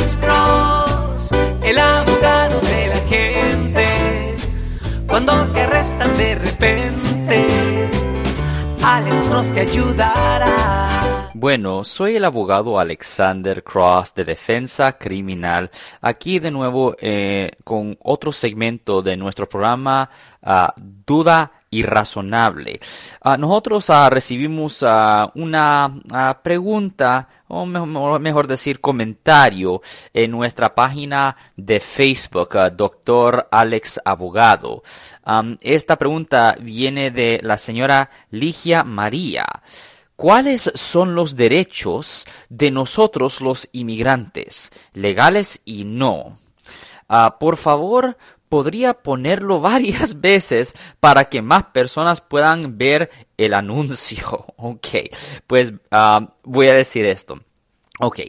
Alex Cross, el abogado de la gente. Cuando te arrestan de repente, Alex Cross te ayudará. Bueno, soy el abogado Alexander Cross de Defensa Criminal, aquí de nuevo eh, con otro segmento de nuestro programa ah, Duda Irrazonable. Ah, nosotros ah, recibimos una pregunta, o mejor, decir comentario, en nuestra página de Facebook, Doctor Alex Abogado. esta pregunta viene de la señora Ligia María. ¿Cuáles son los derechos de nosotros los inmigrantes, legales y no? Ah, por favor, podría ponerlo varias veces para que más personas puedan ver el anuncio. Ok, pues ah, voy a decir esto. Ok.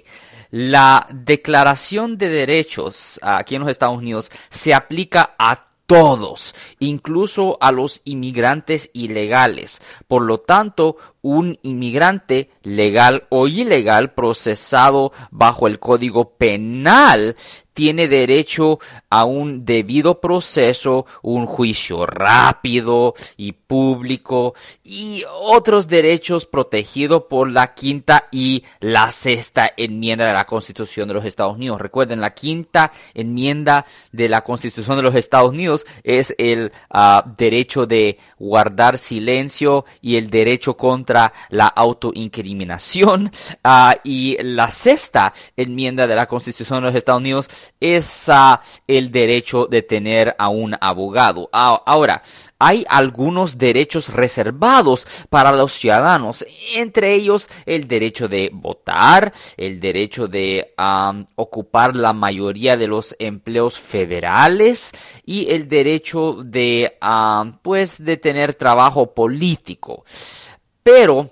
La Declaración de Derechos aquí en los Estados Unidos se aplica a todos, incluso a los inmigrantes ilegales. Por lo tanto, un inmigrante legal o ilegal procesado bajo el Código Penal tiene derecho a un debido proceso, un juicio rápido y público y otros derechos protegidos por la quinta y la sexta enmienda de la Constitución de los Estados Unidos. Recuerden, la quinta enmienda de la Constitución de los Estados Unidos es el ah, derecho de guardar silencio y el derecho contra la autoincriminación. Ah, y la sexta enmienda de la Constitución de los Estados Unidos es ah, el derecho de tener a un abogado. Ah, ahora, hay algunos derechos reservados para los ciudadanos, entre ellos el derecho de votar, el derecho de ocupar la mayoría de los empleos federales y el derecho de, pues, de tener trabajo político. Pero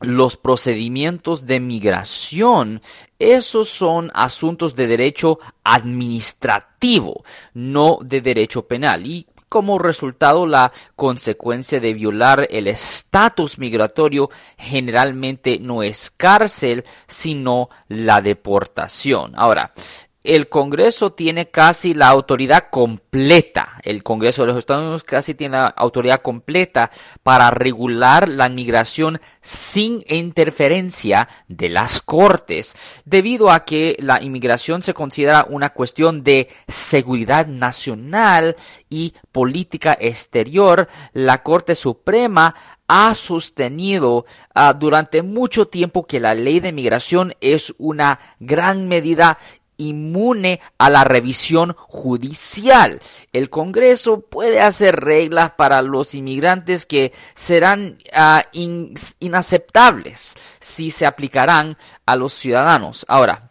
los procedimientos de migración, esos son asuntos de derecho administrativo, no de derecho penal. Y como resultado, la consecuencia de violar el estatus migratorio generalmente no es cárcel, sino la deportación. Ahora, el Congreso tiene casi la autoridad completa, el Congreso de los Estados Unidos casi tiene la autoridad completa para regular la migración sin interferencia de las Cortes, debido a que la inmigración se considera una cuestión de seguridad nacional y política exterior, la Corte Suprema ha sostenido ah, durante mucho tiempo que la ley de migración es una gran medida inmune a la revisión judicial. El Congreso puede hacer reglas para los inmigrantes que serán ah, inaceptables si se aplicarán a los ciudadanos. Ahora,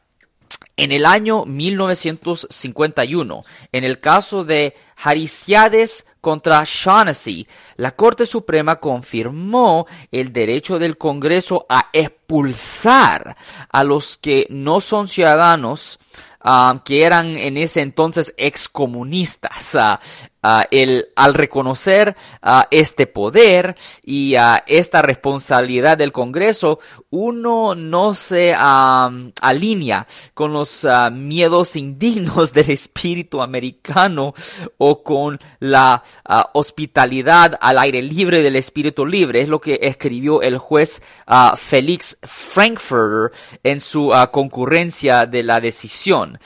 en el año 1951, en el caso de Harisiades contra Shaughnessy, la Corte Suprema confirmó el derecho del Congreso a expulsar a los que no son ciudadanos Ah, que eran en ese entonces excomunistas. Uh, el, al reconocer este poder y esta responsabilidad del Congreso, uno no se alinea con los miedos indignos del espíritu americano o con la hospitalidad al aire libre del espíritu libre. Es lo que escribió el juez Felix Frankfurter en su concurrencia de la decisión.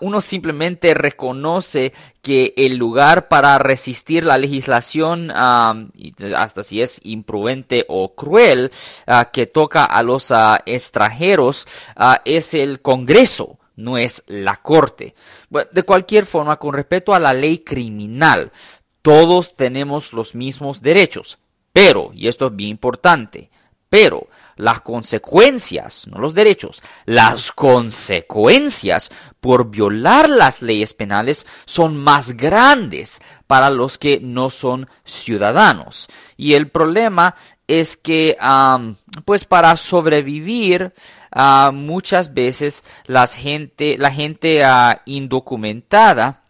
uno simplemente reconoce que el lugar para resistir la legislación, hasta si es imprudente o cruel, ah, que toca a los ah, extranjeros, ah, es el Congreso no es la corte. de cualquier forma, con respecto a la ley criminal, todos tenemos los mismos derechos. Pero, y esto es bien importante, pero las consecuencias, no los derechos, las consecuencias por violar las leyes penales son más grandes para los que no son ciudadanos. Y el problema es que, pues para sobrevivir, muchas veces la gente, la gente ah, indocumentada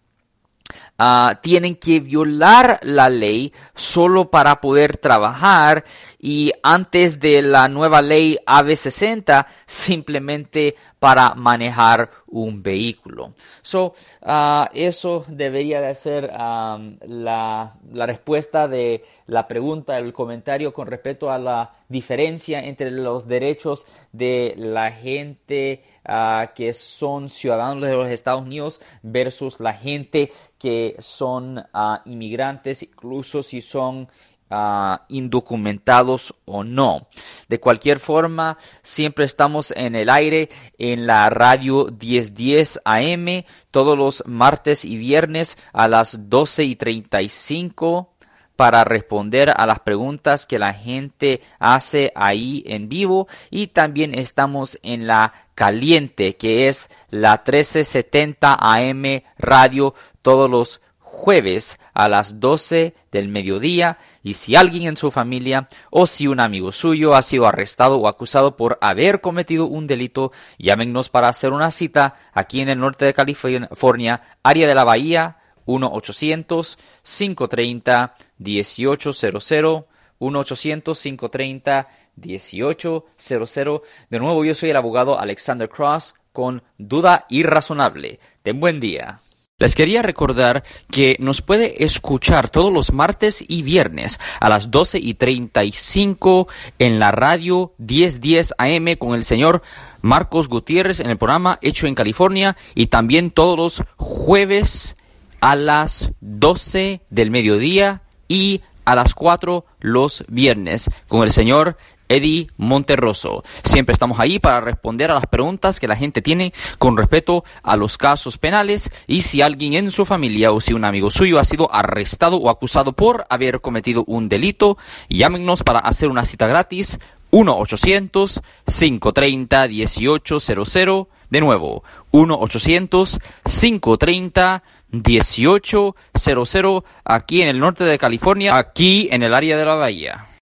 ah, tienen que violar la ley solo para poder trabajar y antes de la nueva ley AB60 simplemente para manejar un vehículo. So, ah, eso debería de ser la, la, respuesta de la pregunta, el comentario con respecto a la diferencia entre los derechos de la gente ah, que son ciudadanos de los Estados Unidos versus la gente que son ah, inmigrantes, incluso si son Ah, indocumentados o no. De cualquier forma, siempre estamos en el aire en la radio 1010 AM todos los martes y viernes a las 12 y 35 para responder a las preguntas que la gente hace ahí en vivo y también estamos en la caliente que es la 1370 AM radio todos los jueves a las 12 del mediodía y si alguien en su familia o si un amigo suyo ha sido arrestado o acusado por haber cometido un delito, llámenos para hacer una cita aquí en el norte de California, área de la Bahía, 1-800-530-1800. 1-800-530-1800. De nuevo, yo soy el abogado Alexander Cross con Duda Irrazonable. Ten buen día. Les quería recordar que nos puede escuchar todos los martes y viernes a las 12 y 35 en la radio 1010 AM con el señor Marcos Gutiérrez en el programa Hecho en California y también todos los jueves a las 12 del mediodía y a las 4 los viernes con el señor Eddie Monterroso. Siempre estamos ahí para responder a las preguntas que la gente tiene con respecto a los casos penales y si alguien en su familia o si un amigo suyo ha sido arrestado o acusado por haber cometido un delito, llámenos para hacer una cita gratis 1-800-530-1800. De nuevo, 1-800-530-1800 aquí en el norte de California, aquí en el área de la bahía.